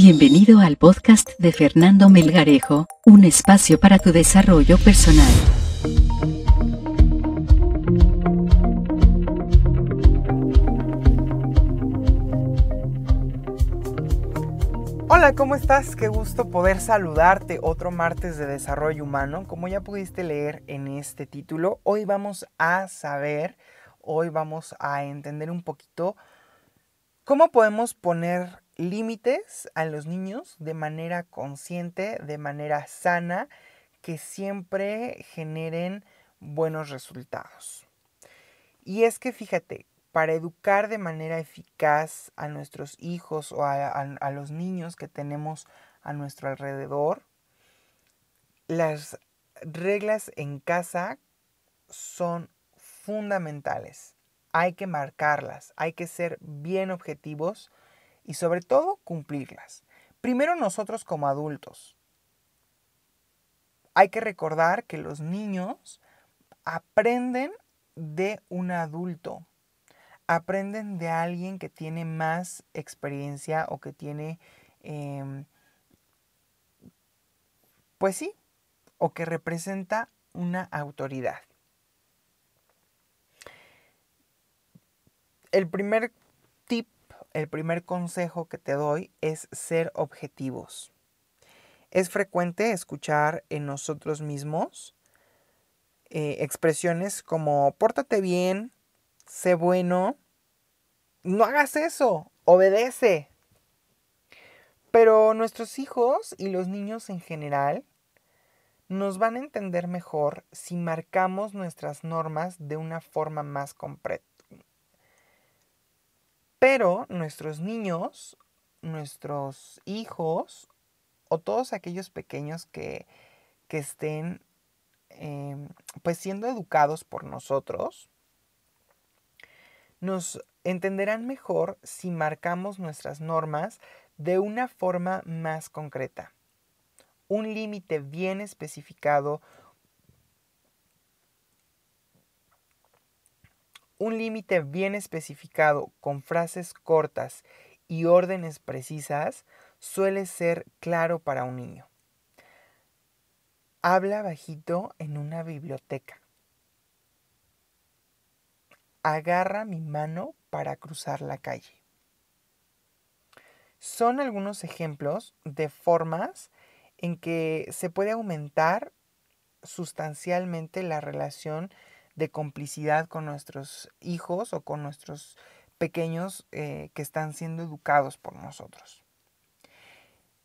Bienvenido al podcast de Fernando Melgarejo, un espacio para tu desarrollo personal. Hola, ¿cómo estás? Qué gusto poder saludarte otro martes de desarrollo humano. Como ya pudiste leer en este título, hoy vamos a saber, hoy vamos a entender un poquito cómo podemos poner límites a los niños de manera consciente, de manera sana, que siempre generen buenos resultados. Y es que fíjate, para educar de manera eficaz a nuestros hijos o a, los niños que tenemos a nuestro alrededor, las reglas en casa son fundamentales. Hay que marcarlas, hay que ser bien objetivos y sobre todo cumplirlas. Primero nosotros como adultos. Hay que recordar que los niños aprenden de un adulto, aprenden de alguien que tiene más experiencia o que tiene, em, pues sí, o que representa una autoridad. El primer tip, el primer consejo que te doy es ser objetivos. Es frecuente escuchar en nosotros mismos eh, expresiones como pórtate bien, sé bueno, no hagas eso, obedece. Pero nuestros hijos y los niños en general nos van a entender mejor si marcamos nuestras normas de una forma más completa. Pero nuestros niños, nuestros hijos o todos aquellos pequeños que, estén em, pues siendo educados por nosotros, nos entenderán mejor si marcamos nuestras normas de una forma más concreta. Un límite bien especificado, un límite bien especificado con frases cortas y órdenes precisas suele ser claro para un niño. Habla bajito en una biblioteca agarra mi mano para cruzar la calle. Son algunos ejemplos de formas en que se puede aumentar sustancialmente la relación de complicidad con nuestros hijos o con nuestros pequeños eh, que están siendo educados por nosotros.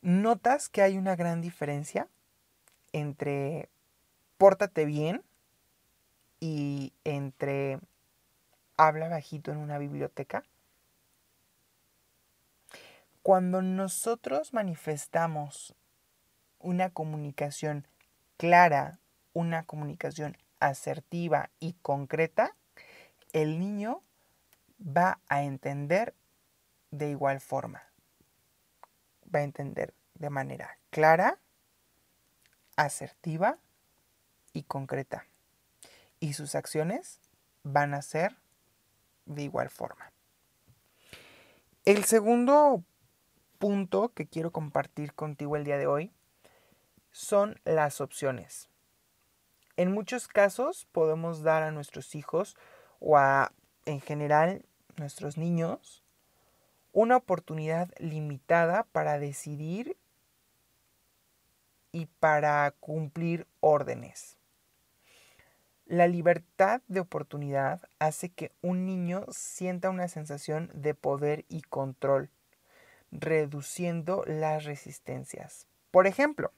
¿Notas que hay una gran diferencia entre pórtate bien y entre habla bajito en una biblioteca? Cuando nosotros manifestamos una comunicación clara, una comunicación asertiva y concreta, el niño va a entender de igual forma. Va a entender de manera clara, asertiva y concreta. Y sus acciones van a ser de igual forma. El segundo punto que quiero compartir contigo el día de hoy son las opciones. En muchos casos podemos dar a nuestros hijos o a, en general, nuestros niños una oportunidad limitada para decidir y para cumplir órdenes. La libertad de oportunidad hace que un niño sienta una sensación de poder y control, reduciendo las resistencias. Por ejemplo,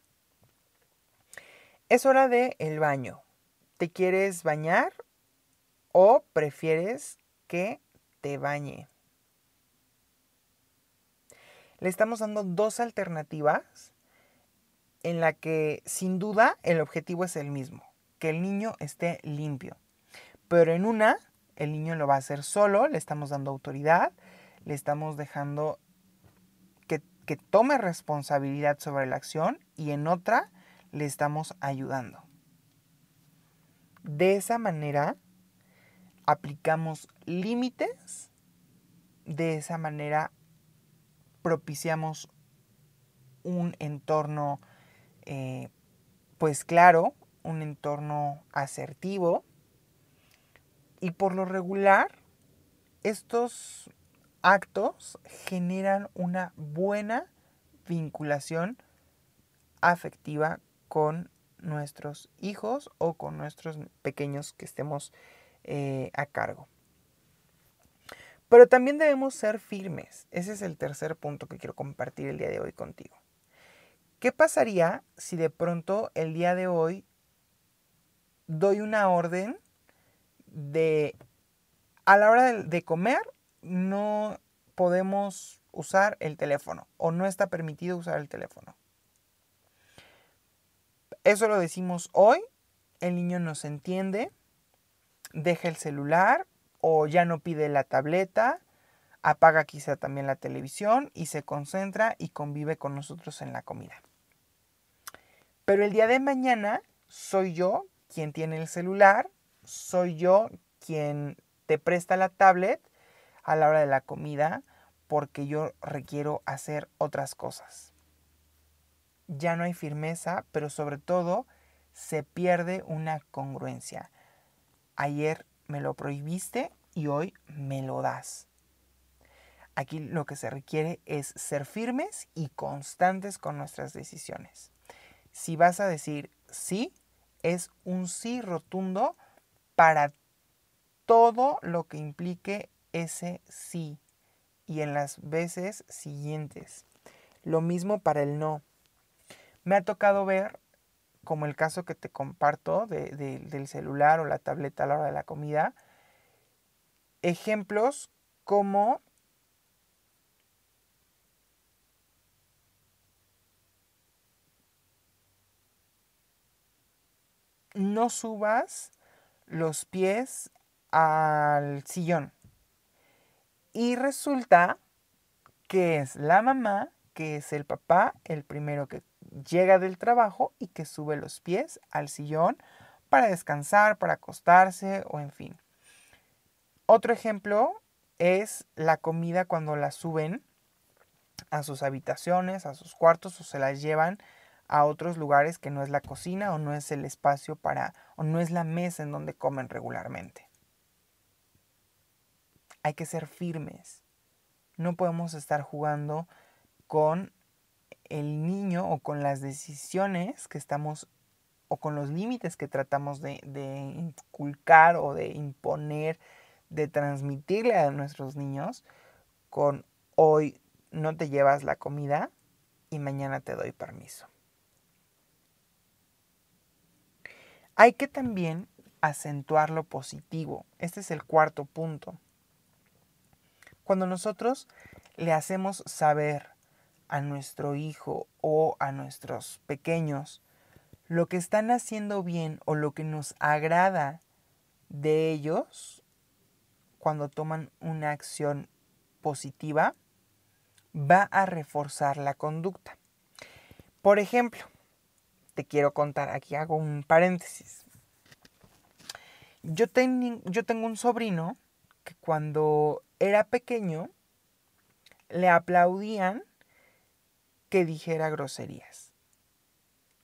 es hora de el baño. ¿Te quieres bañar o prefieres que te bañe? Le estamos dando dos alternativas en la que sin duda el objetivo es el mismo que el niño esté limpio. Pero en una, el niño lo va a hacer solo, le estamos dando autoridad, le estamos dejando que, que tome responsabilidad sobre la acción y en otra le estamos ayudando. De esa manera aplicamos límites, de esa manera propiciamos un entorno eh, pues claro, un entorno asertivo y por lo regular estos actos generan una buena vinculación afectiva con nuestros hijos o con nuestros pequeños que estemos eh, a cargo. Pero también debemos ser firmes. Ese es el tercer punto que quiero compartir el día de hoy contigo. ¿Qué pasaría si de pronto el día de hoy doy una orden de a la hora de, comer no podemos usar el teléfono o no está permitido usar el teléfono? Eso lo decimos hoy, el niño nos entiende, deja el celular o ya no pide la tableta, apaga quizá también la televisión y se concentra y convive con nosotros en la comida. Pero el día de mañana soy yo quien tiene el celular, soy yo quien te presta la tablet a la hora de la comida porque yo requiero hacer otras cosas. Ya no hay firmeza, pero sobre todo se pierde una congruencia. Ayer me lo prohibiste y hoy me lo das. Aquí lo que se requiere es ser firmes y constantes con nuestras decisiones. Si vas a decir sí, es un sí rotundo para todo lo que implique ese sí y en las veces siguientes. Lo mismo para el no. Me ha tocado ver, como el caso que te comparto del celular o la tableta a la hora de la comida, ejemplos como no subas los pies al sillón. Y resulta que es la mamá, que es el papá, el primero que llega del trabajo y que sube los pies al sillón para descansar, para acostarse o en fin. Otro ejemplo es la comida cuando la suben a sus habitaciones, a sus cuartos o se las llevan a otros lugares que no es la cocina o no es el espacio para o no es la mesa en donde comen regularmente. Hay que ser firmes. No podemos estar jugando con el niño o con las decisiones que estamos o con los límites que tratamos de, inculcar o de imponer, de transmitirle a nuestros niños con hoy no te llevas la comida y mañana te doy permiso. Hay que también acentuar lo positivo. Este es el cuarto punto. Cuando nosotros le hacemos saber a nuestro hijo o a nuestros pequeños lo que están haciendo bien o lo que nos agrada de ellos cuando toman una acción positiva, va a reforzar la conducta. Por ejemplo, te quiero contar, aquí hago un paréntesis. Yo, yo tengo un sobrino que cuando era pequeño le aplaudían que dijera groserías.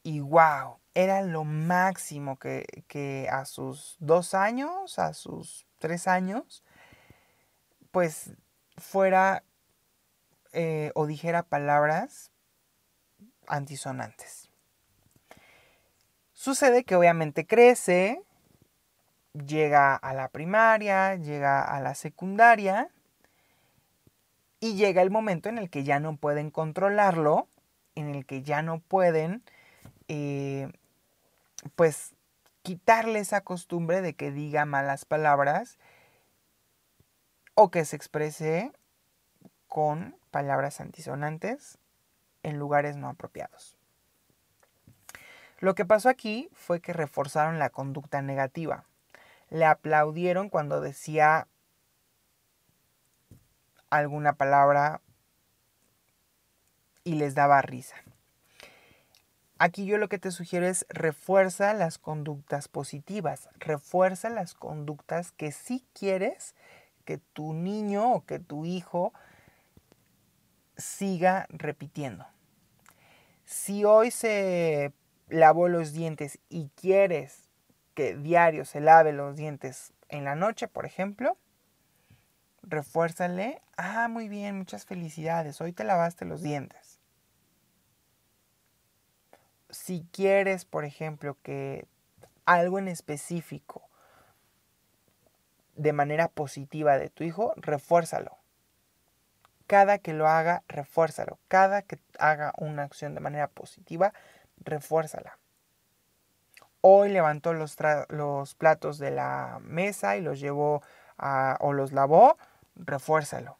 Y wow, era lo máximo que, a sus dos años, a sus tres años, pues fuera eh, o dijera palabras antisonantes. Sucede que obviamente crece, llega a la primaria, llega a la secundaria y llega el momento en el que ya no pueden controlarlo, en el que ya no pueden, eh, pues, quitarle esa costumbre de que diga malas palabras o que se exprese con palabras antisonantes en lugares no apropiados. Lo que pasó aquí fue que reforzaron la conducta negativa. Le aplaudieron cuando decía alguna palabra y les daba risa. Aquí yo lo que te sugiero es refuerza las conductas positivas, refuerza las conductas que sí quieres que tu niño o que tu hijo siga repitiendo. Si hoy se lavó los dientes y quieres que diario se lave los dientes en la noche, por ejemplo, refuérzale, ah, muy bien, muchas felicidades, hoy te lavaste los dientes. Si quieres, por ejemplo, que algo en específico de manera positiva de tu hijo, refuérzalo. Cada que lo haga, refuérzalo. Cada que haga una acción de manera positiva, refuérzala. Hoy levantó los, los platos de la mesa y los llevó a, o los lavó, refuérzalo.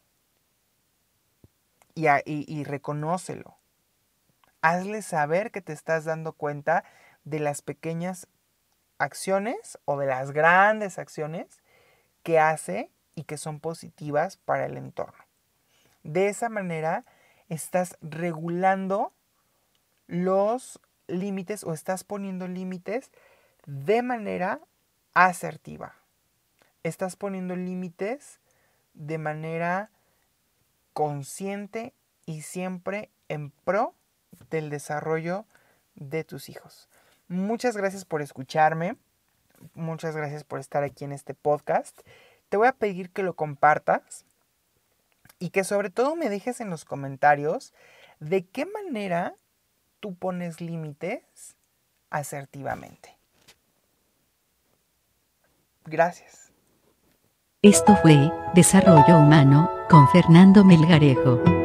Y, y, reconócelo. Hazle saber que te estás dando cuenta de las pequeñas acciones o de las grandes acciones que hace y que son positivas para el entorno. De esa manera estás regulando los límites o estás poniendo límites de manera asertiva. Estás poniendo límites de manera consciente y siempre en pro del desarrollo de tus hijos. Muchas gracias por escucharme. Muchas gracias por estar aquí en este podcast. Te voy a pedir que lo compartas y que sobre todo me dejes en los comentarios de qué manera tú pones límites asertivamente. Gracias. Esto fue Desarrollo Humano con Fernando Melgarejo.